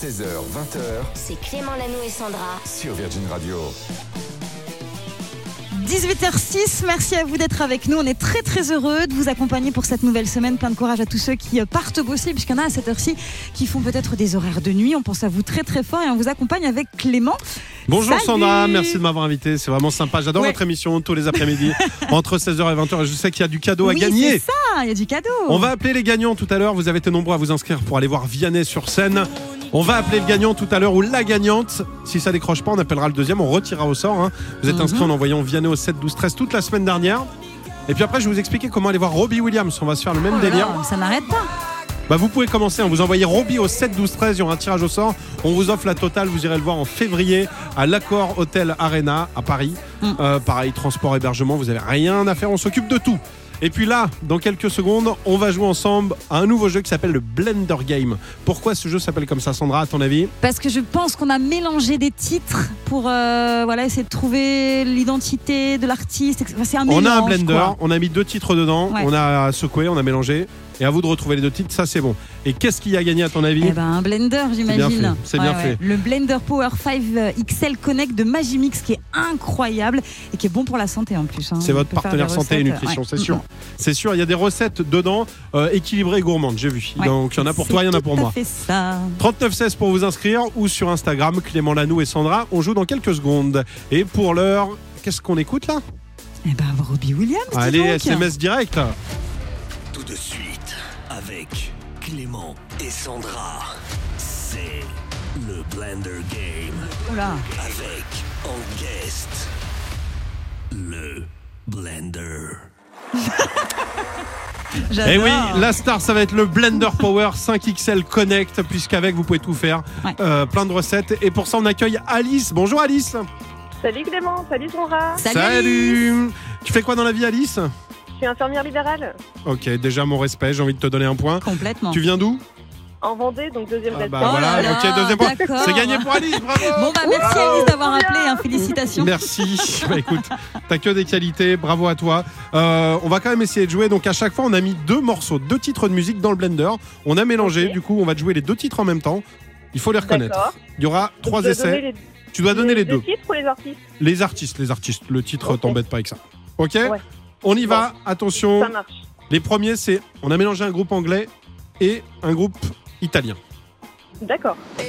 16h, 20h C'est Clément Lanou et Sandra. sur Virgin Radio. 18h06, merci à vous d'être avec nous. On est très très heureux de vous accompagner pour cette nouvelle semaine. Plein de courage à tous ceux qui euh, partent bosser, puisqu'il y en a à cette heure-ci qui font peut-être des horaires de nuit. On pense à vous très très fort et on vous accompagne avec Clément. Bonjour Salut Sandra, merci de m'avoir invité. C'est vraiment sympa. J'adore Ouais. votre émission tous les après-midi entre 16h et 20h. Et je sais qu'il y a du cadeau à oui, gagner. c'est ça, il y a du cadeau. On va appeler les gagnants tout à l'heure. Vous avez été nombreux à vous inscrire pour aller voir Vianney sur scène. On va appeler le gagnant tout à l'heure ou la gagnante. Si ça décroche pas, on appellera le deuxième. On retirera au sort. hein. Vous êtes Mhm. inscrit en envoyant Vianney au 7 12 13 toute la semaine dernière. Et puis après, je vais vous expliquer comment aller voir Robbie Williams. On va se faire le même Oh là délire. ça n'arrête pas. Bah vous pouvez commencer, hein. vous envoyez Robbie au 7 12 13, il y aura un tirage au sort. On vous offre la totale, vous irez le voir en février à l'Accord Hotel Arena à Paris. Mm. Euh, pareil, transport, hébergement, vous avez rien à faire, on s'occupe de tout. Et puis là, dans quelques secondes, on va jouer ensemble à un nouveau jeu qui s'appelle le Blender Game. Pourquoi ce jeu s'appelle comme ça, Sandra, à ton avis Parce que je pense qu'on a mélangé des titres pour euh, voilà, essayer de trouver l'identité de l'artiste. Enfin, c'est un On a un mélange, blender, quoi. on a mis deux titres dedans, Ouais. on a secoué, on a mélangé. Et à vous de retrouver les deux titres, ça c'est bon. Et qu'est-ce qui a gagné à ton avis Eh ben, un blender, j'imagine. fait, c'est bien fait. Le Blender Power 5 XL Connect de Magimix qui est incroyable et qui est bon pour la santé en plus. hein. C'est votre partenaire santé et nutrition, ouais. c'est sûr. C'est sûr, il y a des recettes dedans euh, équilibrées et gourmandes, j'ai vu. Ouais. Donc il y en a pour C'est toi, il y en a pour moi. fait ça. 3916 pour vous inscrire ou sur Instagram, Clément Lanou et Sandra. On joue dans quelques secondes. Et pour l'heure, qu'est-ce qu'on écoute là? Eh ben, Robbie Williams. Allez, donc. SMS direct. Tout de suite, avec Clément et Sandra, c'est le Blender Game Oula. avec en guest le Blender. Et J'adore. Eh oui, la star, ça va être le Blender Power 5XL Connect, puisqu'avec vous pouvez tout faire. Ouais. Euh, plein de recettes. Et pour ça, on accueille Alice. Bonjour Alice. Salut Clément, salut Sandra. Salut. Tu fais quoi dans la vie, Alice? Je suis infirmière libérale Ok, déjà mon respect, j'ai envie de te donner un point. Complètement. Tu viens d'où en Vendée, donc deuxième Ah bah Oh voilà, là là, ok, deuxième point. d'accord. C'est gagné pour Alice, bravo Bon bah merci Alice d'avoir appelé, hein, félicitations. Merci. Bah, écoute, t'as que des qualités, bravo à toi. Euh, on va quand même essayer de jouer. Donc à chaque fois, on a mis deux morceaux, deux titres de musique dans le blender. On a mélangé. Du coup, on va jouer les deux titres en même temps. Il faut les reconnaître. D'accord. Il y aura trois essais. les- Tu dois donner les deux. titres ou les artistes? Les artistes, les artistes. Le titre, t'embête pas avec ça. Ok? Ouais. On y va. Attention. Ça marche. Les premiers, c'est on a mélangé un groupe anglais et un groupe italien. D'accord. ok.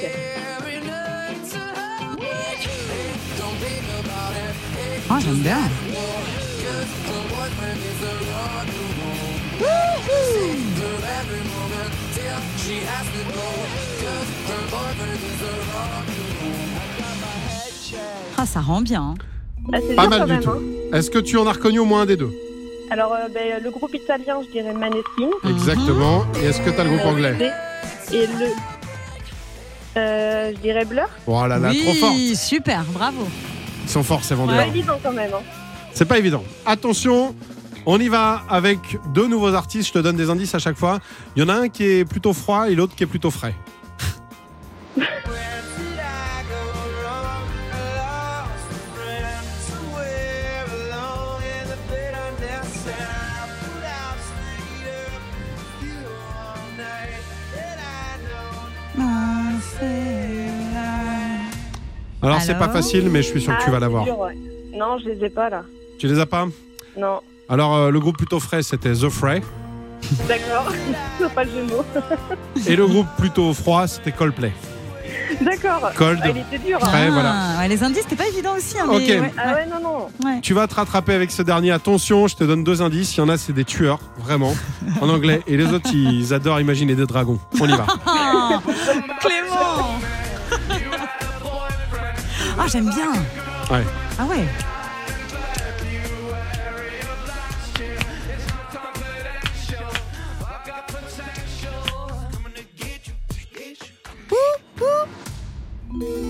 Ah j'aime bien. Ah ça rend bien. hein. Ah, c'est Pas mal du même, tout. hein. Est-ce que tu en as reconnu au moins un des deux? Alors, euh, ben, le groupe italien, je dirais Maneskin. Exactement. Et est-ce que t'as le groupe anglais? Et le. Euh, je dirais Blur. Oh là là, oui, trop fort. super, bravo. Ils sont forts ces vendeurs. Pas évident quand même. hein. C'est pas évident. Attention, on y va avec deux nouveaux artistes. Je te donne des indices à chaque fois. Il y en a un qui est plutôt froid et l'autre qui est plutôt frais. Alors, c'est pas facile, mais je suis sûr que tu Ah, vas l'avoir. Non, je les ai pas là. Tu les as pas Non. Alors, euh, le groupe plutôt frais, c'était The Fray. D'accord. C'est pas le jeu de mots. Et le groupe plutôt froid, c'était Coldplay. D'accord. Cold. Ah, il était dur. hein. Frais, Ah, voilà. ouais, les indices, c'était pas évident aussi. hein, Ok. ouais, Ah ouais, non, non. ouais. Tu vas te rattraper avec ce dernier. Attention, je te donne deux indices. Il y en a, c'est des tueurs, vraiment, en anglais. Et les autres, ils adorent imaginer des dragons. On y va. Ah, Ah, j'aime bien. Ouais. Ah ouais.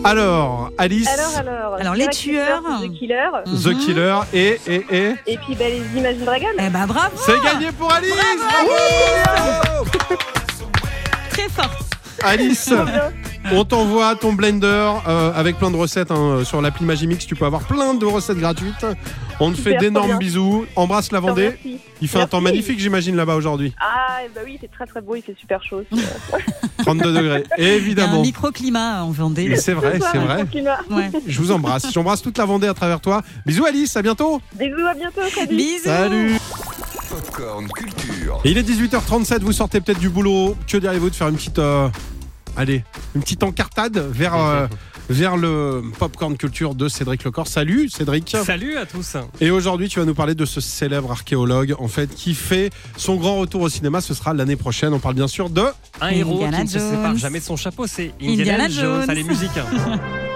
Alors, Alice, Alors, alors. Alors, les tueurs. The Killer. The Mhm. Killer et, et, et. Et puis, ben, les Imagine Dragons. Eh ben bravo C'est gagné pour Alice Bravo, Bravo Très forte. Alice. On t'envoie ton blender euh, avec plein de recettes hein, sur l'appli Magimix. Tu peux avoir plein de recettes gratuites. On te fait d'énormes bisous. Embrasse la Vendée. Merci. Il fait un temps magnifique, j'imagine, là-bas aujourd'hui. Ah, bah oui, c'est très très beau, il fait super chaud. aussi. 32 degrés. Il y a un Évidemment. microclimat en Vendée. C'est vrai, c'est vrai. Ouais. Je vous embrasse. J'embrasse toute la Vendée à travers toi. Bisous Alice, à bientôt. Bisous, à bientôt, salut. Bisous. Salut. Popcorn Culture. Et il est 18h37, vous sortez peut-être du boulot. Que diriez-vous de faire une petite, euh, allez, une petite encartade vers, euh, vers le popcorn culture de Cédric Lecor. Salut Cédric. Salut à tous. Et aujourd'hui, tu vas nous parler de ce célèbre archéologue, en fait, qui fait son grand retour au cinéma. Ce sera l'année prochaine. On parle bien sûr de. Un héros Indiana qui ne se sépare jamais de son chapeau, c'est Indiana Indiana, Jones. Jones. Allez, musique.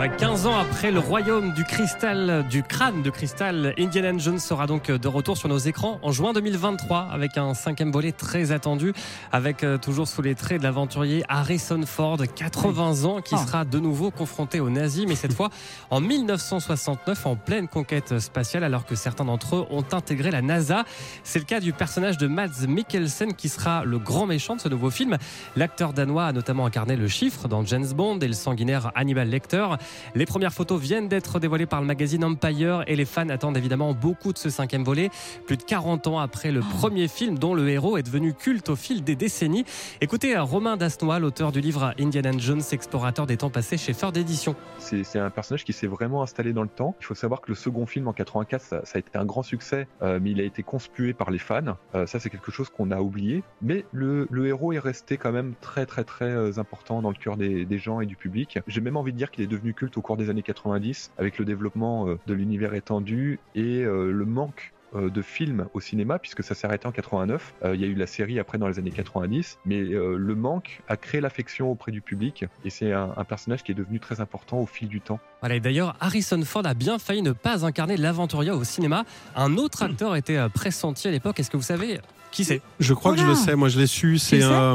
Ouais, 15 ans après le royaume du cristal, du crâne de cristal, Indiana Jones sera donc de retour sur nos écrans en juin 2023 avec un cinquième volet très attendu, avec euh, toujours sous les traits de l'aventurier Harrison Ford, 80 ans, qui Oh. sera de nouveau confronté aux nazis, mais cette fois en 1969 en pleine conquête spatiale, alors que certains d'entre eux ont intégré la NASA. C'est le cas du personnage de Mads Mikkelsen qui sera le grand méchant de ce nouveau film. L'acteur danois a notamment incarné le chiffre dans James Bond et le sanguinaire Hannibal Lecter. Les premières photos viennent d'être dévoilées par le magazine Empire et les fans attendent évidemment beaucoup de ce cinquième volet, plus de 40 ans après le premier film dont le héros est devenu culte au fil des décennies. Écoutez euh, Romain Dasnois, l'auteur du livre Indiana Jones, explorateur des temps passés chez Ford Édition. C'est un personnage qui s'est vraiment installé dans le temps. Il faut savoir que le second film en 84, ça, ça a été un grand succès, euh, mais il a été conspué par les fans. Euh, ça, c'est quelque chose qu'on a oublié. Mais le, le héros est resté quand même très, très, très important dans le cœur des, des gens et du public. J'ai même envie de dire qu'il est devenu au cours des années 90, avec le développement euh, de l'univers étendu et euh, le manque euh, de films au cinéma puisque ça s'est arrêté en 89. Euh, Il y a eu la série après dans les années 90, mais le manque a créé l'affection auprès du public et c'est un, un personnage qui est devenu très important au fil du temps. Voilà, et d'ailleurs, Harrison Ford a bien failli ne pas incarner l'aventurier au cinéma. Un autre acteur était pressenti à l'époque. Est-ce que vous savez qui c'est Je crois que je le sais. Moi, je l'ai su. C'est euh,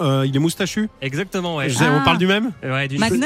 euh, Il est moustachu. Exactement, ouais. Sais, Ah. On parle du même. Ouais, du- Magnum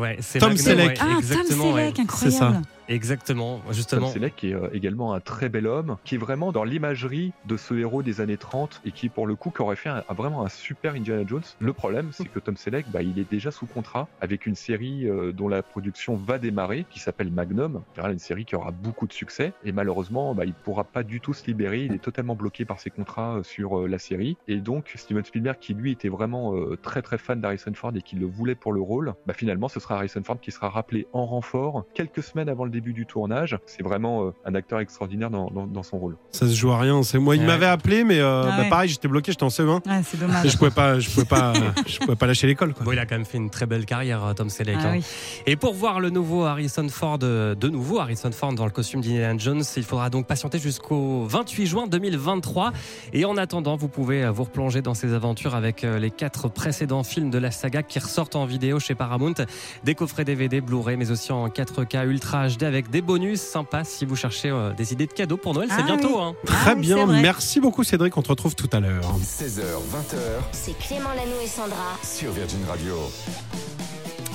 ouais, c'est Tom Magnum, Selleck. ouais, Ah, Tom. Selleck, C'est ça. incroyable. Exactement, Tom justement. Selleck qui est également un très bel homme, qui est vraiment dans l'imagerie de ce héros des années 30 et qui pour le coup qui aurait fait un- vraiment un super Indiana Jones. Le problème c'est que Tom Selleck, bah, il est déjà sous contrat avec une série euh, dont la production va démarrer, qui s'appelle Magnum, une série qui aura beaucoup de succès et malheureusement bah, il pourra pas du tout se libérer, il est totalement bloqué par ses contrats euh, sur euh, la série et donc Steven Spielberg qui lui était vraiment euh, très très fan d'Harrison Ford et qui le voulait pour le rôle, bah, finalement ce sera Harrison Ford qui sera rappelé en renfort quelques semaines avant le début du tournage. C'est vraiment euh, un acteur extraordinaire dans, dans- dans son rôle. Ça se joue à rien. C'est moi. Il Ouais. m'avait appelé, mais euh, Ah bah, ouais. pareil, j'étais bloqué. J'étais en CE1. Ouais, c'est dommage. Et je pouvais pas, je pouvais pas, je pouvais pas lâcher l'école. Bon, il a quand même fait une très belle carrière, euh, Tom Selleck. Ah hein. oui. Et pour voir le nouveau Harrison Ford, de nouveau Harrison Ford dans le costume d'Indiana Jones, il faudra donc patienter jusqu'au 28 juin 2023. Et en attendant, vous pouvez vous replonger dans ces aventures avec les quatre précédents films de la saga qui ressortent en vidéo chez Paramount. Des coffrets DVD, Blu-ray, mais aussi en 4K Ultra HD avec des bonus sympas si vous cherchez euh, des idées de cadeaux pour Noël. C'est Ah bientôt. oui. hein. Très Ah oui, bien. Merci beaucoup, Cédric. On te retrouve tout à l'heure. 16h, 20h C'est Clément Lanoux et Sandra. sur Virgin Radio.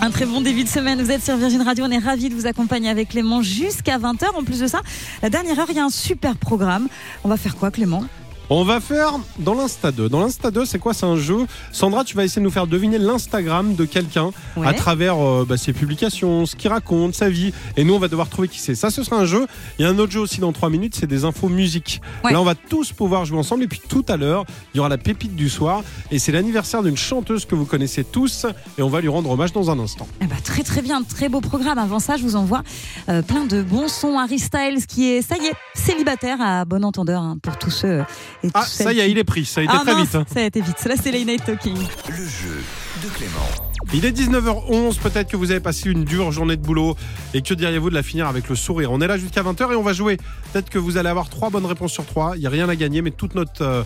Un très bon début de semaine. Vous êtes sur Virgin Radio. On est ravis de vous accompagner avec Clément jusqu'à 20h. En plus de ça, la dernière heure, il y a un super programme. On va faire quoi, Clément? On va faire dans l'Insta 2. Dans l'Insta 2, c'est quoi? C'est un jeu. Sandra, tu vas essayer de nous faire deviner l'Instagram de quelqu'un Ouais. à travers euh, bah, ses publications, ce qu'il raconte, sa vie. Et nous, on va devoir trouver qui c'est. Ça, ce sera un jeu. Il y a un autre jeu aussi dans 3 minutes, c'est des infos musique. Ouais. Là, on va tous pouvoir jouer ensemble. Et puis tout à l'heure, il y aura la pépite du soir. Et c'est l'anniversaire d'une chanteuse que vous connaissez tous. Et on va lui rendre hommage dans un instant. Eh ben, très très bien, très beau programme. Avant ça, je vous envoie euh, plein de bons sons. Harry Styles qui est, ça y est, célibataire à bon entendeur hein, pour tous ceux et Ah, ça y est, il est pris. Ça a été Ah très vite. hein. Ça a été vite. Là, c'est Late Night Talking. Le jeu de Clément. Il est 19h11, peut-être que vous avez passé une dure journée de boulot et que diriez-vous de la finir avec le sourire? On est là jusqu'à 20h et on va jouer. Peut-être que vous allez avoir trois bonnes réponses sur trois. Il n'y a rien à gagner, mais toute notre euh,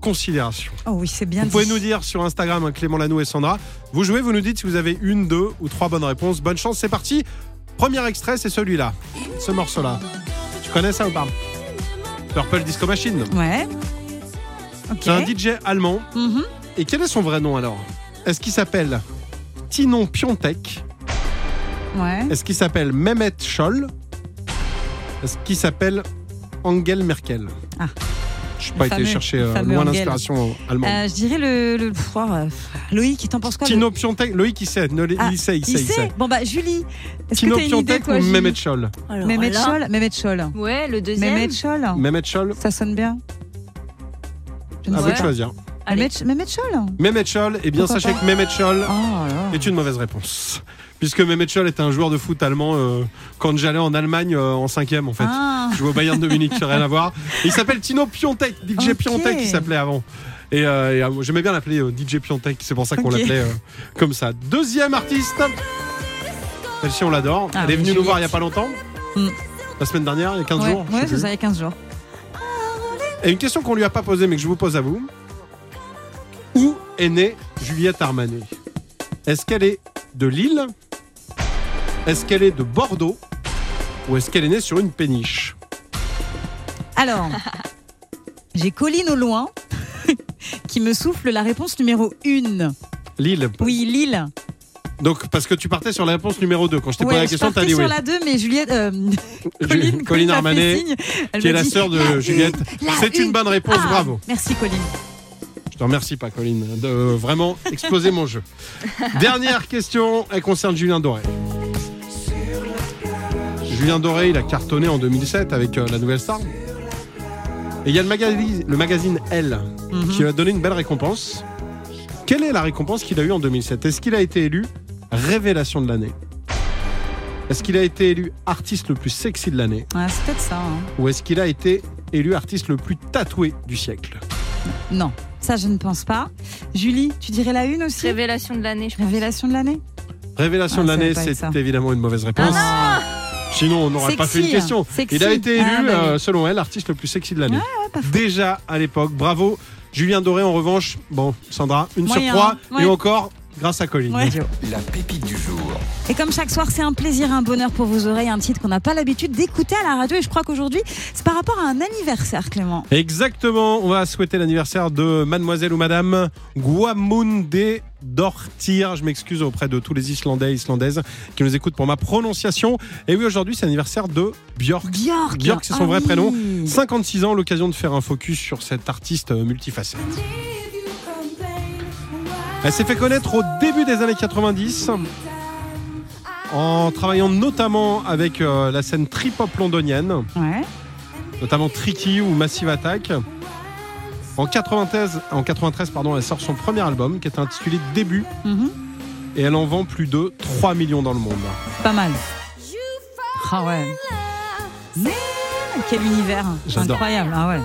considération. Oh oui, c'est bien Vous pouvez nous dire sur Instagram, hein, Clément Lanou et Sandra. Vous jouez, vous nous dites si vous avez une, deux ou trois bonnes réponses. Bonne chance, c'est parti. Premier extrait, c'est celui-là. Ce morceau-là. Tu connais ça ou pas? Purple Disco Machine. Ouais. C'est un DJ allemand. Mhm. Et quel est son vrai nom alors? Est-ce qu'il s'appelle Tinon Piontek? Ouais. Est-ce qu'il s'appelle Mehmet Scholl? Est-ce qu'il s'appelle Angel Merkel? Ah. Je n'ai pas fameux- été chercher euh, loin Engel. l'inspiration allemande. Euh, je dirais le. le pff, oh, Loïc, t'en penses quoi le- Tino Piontek, Loïc il sait, ne- Ah, il sait, il Il sait, il sait sait. Bon bah Julie, est-ce que Tino Piontek ou Mehmet Scholl Mehmet Scholl Mehmet Scholl. Ouais, le deuxième. Mehmet Scholl Mehmet Scholl, Ça sonne bien Je ne à vous de choisir. Allez. Mehmet, Scholl Mehmet Scholl, eh bien Pourquoi sachez que Mehmet Scholl Oh est une mauvaise réponse. Puisque Mehmet Scholl était un joueur de foot allemand euh, quand j'allais en Allemagne euh, en cinquième en fait. Ah, Je joue au Bayern de Munich, rien à voir. Il s'appelle Tino Piontek, DJ. Piontek il s'appelait avant. Et, euh, et, j'aimais bien l'appeler DJ Piontek, c'est pour ça qu'on l'appelait comme ça. Deuxième artiste, celle-ci on l'adore. Ah Elle est venue nous voir il y a pas longtemps. Mm. La semaine dernière, il y a 15 ouais, jours. ouais c'est ça, il y a 15 jours. Et une question qu'on lui a pas posée mais que je vous pose à vous. Est née Juliette Armanet Est-ce qu'elle est de Lille? Est-ce qu'elle est de Bordeaux? Ou est-ce qu'elle est née sur une péniche? Alors, j'ai Colline au loin qui me souffle la réponse numéro 1. Lille. Oui, Lille. Donc, parce que tu partais sur la réponse numéro 2. Quand je t'ai posé Ouais, la je question, t'as partais dit sur oui. la 2, mais Juliette. euh, Colline, Colline Armanet, signe. Qui est la sœur de la Juliette. C'est une bonne réponse, Ah, bravo. Merci Colline. Te remercie pas, Colline, de vraiment exploser mon jeu. Dernière question, elle concerne Julien Doré. Julien Doré, il a cartonné en 2007 avec euh, la Nouvelle Star. Et il y a le magazine, le magazine Elle Mhm. qui lui a donné une belle récompense. Quelle est la récompense qu'il a eue en 2007 Est-ce qu'il a été élu révélation de l'année Est-ce qu'il a été élu artiste le plus sexy de l'année? Ouais, c'est peut-être ça. hein. Ou est-ce qu'il a été élu artiste le plus tatoué du siècle? Non, ça je ne pense pas. Julie, tu dirais la une aussi? Révélation de l'année, je pense. Révélation de l'année? Révélation Ah, de ça l'année, c'est évidemment une mauvaise réponse. Sinon, on n'aurait pas fait une question. sexy. Il a été élu, Ah, bah oui. euh, selon elle, l'artiste le plus sexy de l'année. Déjà à l'époque. Bravo. Julien Doré, en revanche, bon, Sandra, une Moyen, sur trois. ouais. Et encore, grâce à Colline. Ouais. La pépite du jour. Et comme chaque soir, c'est un plaisir, un bonheur pour vos oreilles, un titre qu'on n'a pas l'habitude d'écouter à la radio. Et je crois qu'aujourd'hui, c'est par rapport à un anniversaire, Clément. Exactement. On va souhaiter l'anniversaire de mademoiselle ou madame Guamunde Dortir. Je m'excuse auprès de tous les Islandais et Islandaises qui nous écoutent pour ma prononciation. Et oui, aujourd'hui, c'est l'anniversaire de Björk. Björk. Björk, c'est son Ah vrai oui. prénom. 56 ans, l'occasion de faire un focus sur cette artiste multifacette. Elle s'est fait connaître au début des années 90 en travaillant notamment avec euh, la scène trip-hop londonienne, Ouais. notamment Tricky ou Massive Attack. En 93, en 93 pardon, elle sort son premier album qui est intitulé Début Mhm. et elle en vend plus de 3 millions dans le monde. Pas mal. Ah ouais. Quel univers. Incroyable. Ah ouais.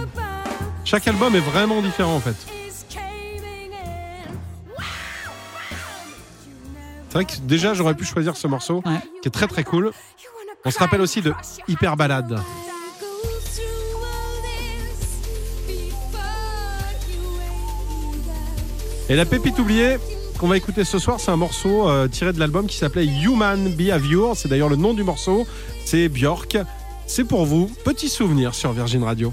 Chaque album est vraiment différent en fait. C'est vrai que déjà j'aurais pu choisir ce morceau Ouais. qui est très très cool. On se rappelle aussi de Hyper Balade. Et la pépite oubliée qu'on va écouter ce soir, c'est un morceau euh, tiré de l'album qui s'appelait Human Behavior. C'est d'ailleurs le nom du morceau. C'est Björk. C'est pour vous. Petit souvenir sur Virgin Radio.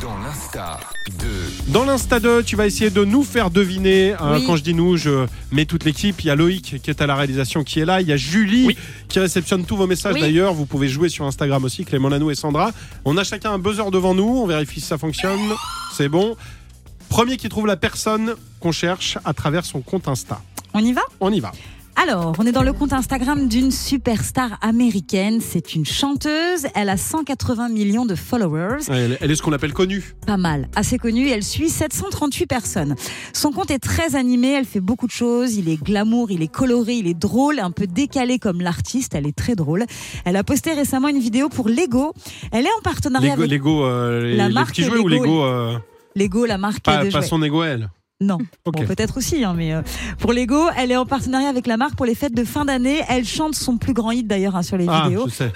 Dans l'Insta de Dans l'Insta 2, tu vas essayer de nous faire deviner. hein, Oui. Quand je dis nous, je mets toute l'équipe. Il y a Loïc qui est à la réalisation qui est là. Il y a Julie Oui. qui réceptionne tous vos messages Oui. d'ailleurs. Vous pouvez jouer sur Instagram aussi, Clément Lanou et Sandra. On a chacun un buzzer devant nous. On vérifie si ça fonctionne. C'est bon. Premier qui trouve la personne qu'on cherche à travers son compte Insta. On y va? On y va. Alors, on est dans le compte Instagram d'une superstar américaine. C'est une chanteuse. Elle a 180 millions de followers. Elle, elle est ce qu'on appelle connue. Pas mal, assez connue. Elle suit 738 personnes. Son compte est très animé. Elle fait beaucoup de choses. Il est glamour, il est coloré, il est drôle, un peu décalé comme l'artiste. Elle est très drôle. Elle a posté récemment une vidéo pour Lego. Elle est en partenariat Lego, avec Lego, euh, les, La les marque petits jouets ou Lego, Lego euh, Lego, la marque pas, de pas jouets. son ego elle. Non. Bon, peut-être aussi, hein, mais euh, pour Lego, elle est en partenariat avec la marque pour les fêtes de fin d'année. Elle chante son plus grand hit d'ailleurs hein, sur les Ah, vidéos. je sais.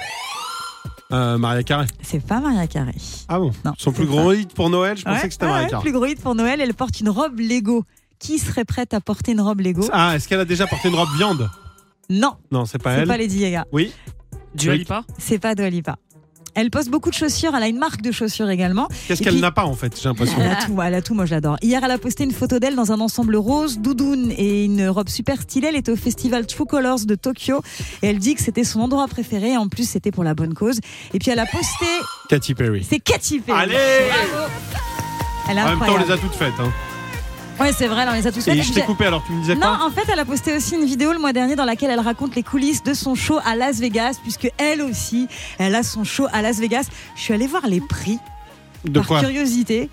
Euh, Maria Carré. C'est pas Maria Carey. Ah bon? Non, Son c'est plus pas. grand hit pour Noël, je pensais que c'était ouais, Maria ouais, Carey. plus gros hit pour Noël. Elle porte une robe Lego. Qui serait prête à porter une robe Lego? Ah, est-ce qu'elle a déjà porté une robe viande? Non, Non, c'est pas c'est elle. pas Lady Gaga. Oui. Dua. Lipa? C'est pas Dua Lipa. Elle poste beaucoup de chaussures. Elle a une marque de chaussures également. Qu'est-ce qu'elle n'a pas en fait, j'ai l'impression. Elle a tout, elle a tout, moi j'adore. Hier, elle a posté une photo d'elle dans un ensemble rose, doudoune et une robe super stylée. Elle était au festival True Colors de Tokyo et elle dit que c'était son endroit préféré. En plus, c'était pour la bonne cause. Et puis, elle a posté. Katy Perry. C'est Katy Perry. Allez Bravo. Elle est En même temps, on les a toutes faites. Hein. Ouais, c'est vrai, on les a tous Et faites. je t'ai coupé alors, tu me disais Non, quoi en fait, elle a posté aussi une vidéo le mois dernier dans laquelle elle raconte les coulisses de son show à Las Vegas, puisque elle aussi, elle a son show à Las Vegas. Je suis allée voir les prix De par quoi curiosité.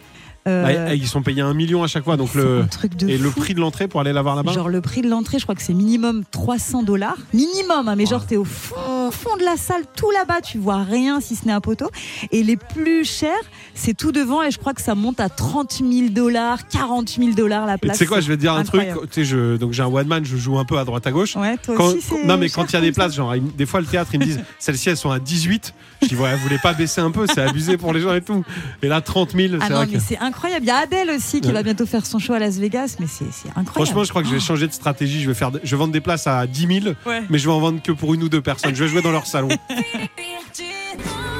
Euh, Ah, Ils sont payés un million à chaque fois, donc le un truc de et le prix de l'entrée pour aller la voir là-bas. Genre le prix de l'entrée, je crois que c'est minimum 300 dollars. Minimum, hein, mais genre t'es au fond, fond de la salle, tout là-bas, tu vois rien si ce n'est un poteau. Et les plus chers, c'est tout devant et je crois que ça monte à 30 000 dollars, 40 000 dollars la Et tu place. sais quoi, je vais te dire un truc. Tu sais, je, donc j'ai un one man, je joue un peu à droite à gauche. Ouais, toi Quand- aussi, c'est non mais quand il y a des places, genre des fois le théâtre ils me disent celles-ci elles sont à 18. Je dis ouais, vous voulez pas baisser un peu, c'est abusé pour les gens et tout. Et là 30 000, Ah c'est non, vrai mais que. c'est incroyable. Il y a Adèle aussi qui Ouais. va bientôt faire son show à Las Vegas, mais c'est c'est incroyable. Franchement, je crois que je vais changer de stratégie. Je vais faire, je vais vendre des places à 10 000, Ouais. mais je vais en vendre que pour une ou deux personnes. Je vais jouer dans leur salon.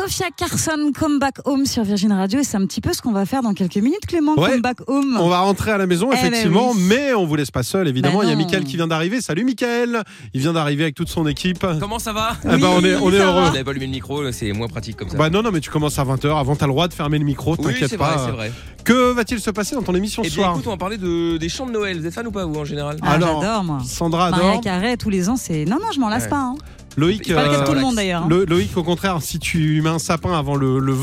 Sophia Carson, Come Back Home sur Virgin Radio, et c'est un petit peu ce qu'on va faire dans quelques minutes, Clément. Ouais. Come Back Home. On va rentrer à la maison, Eh ben effectivement, oui. mais on vous laisse pas seul, évidemment. Bah Il y a. Mickaël qui vient d'arriver. Salut Mickaël Il vient d'arriver avec toute son équipe. Comment ça va? Ah bah, on est, on heureux. Vous avez pas allumé le micro, c'est moins pratique comme ça. Bah non, non, mais tu commences à 20h. Avant, t'as le droit de fermer le micro, oui, t'inquiète c'est pas. vrai, c'est vrai. Que va-t-il se passer dans ton émission ce bien soir? écoute, on va parler de, des chants de Noël. Vous êtes fan ou pas, vous, en général? Ah, Alors, moi. Sandra Maria adore. Carré, tous les ans, c'est. Non, non, je m'en lasse Ouais. pas. hein. Loïc, C'est pas le cas de euh, tout le monde d'ailleurs. hein. Loïc, au contraire, si tu mets un sapin avant le, le 20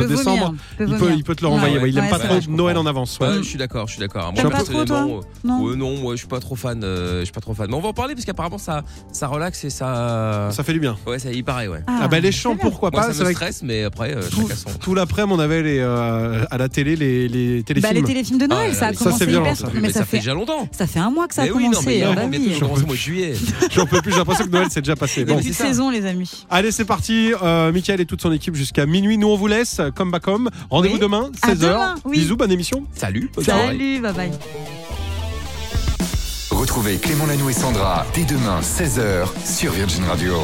Il euh, décembre, vomir, il peut, vomir. il peut te le renvoyer. Ouais, ouais, il aime ouais, pas trop Noël en avance. Ouais, ouais. je suis d'accord, je suis d'accord. Moi, T'aimes pas trop, toi personnellement, Non. euh, non, moi, je suis pas trop fan. euh, je suis pas trop fan. Mais on va en parler parce qu'apparemment, ça, ça relaxe et ça. Ça fait du bien. Ouais, ça y paraît, ouais. Ah, bah les chants, pourquoi Moi, pas ça C'est me stresse, mais après, euh, tout, l'après-midi, on avait les, euh, à la télé les, téléfilms. Bah, les téléfilms de Noël, Ah, ça a mais ça, commencé hyper. Mais, Mais ça, ça fait déjà longtemps. ça fait un mois que ça a Mais oui, non, commencé. mais ah non, bah juillet. J'en peux plus, j'ai l'impression que Noël c'est déjà passé. Petite ça. saison, les amis. Allez, c'est parti. Euh, Mickaël et toute son équipe jusqu'à minuit. Nous, on vous laisse. Comme back home. Rendez-vous Oui. demain, À 16h. demain, oui. Bisous, bonne émission. Salut, bonne. Salut, bye bye. Retrouvez Clément Lanoux et Sandra dès demain 16h sur Virgin Radio.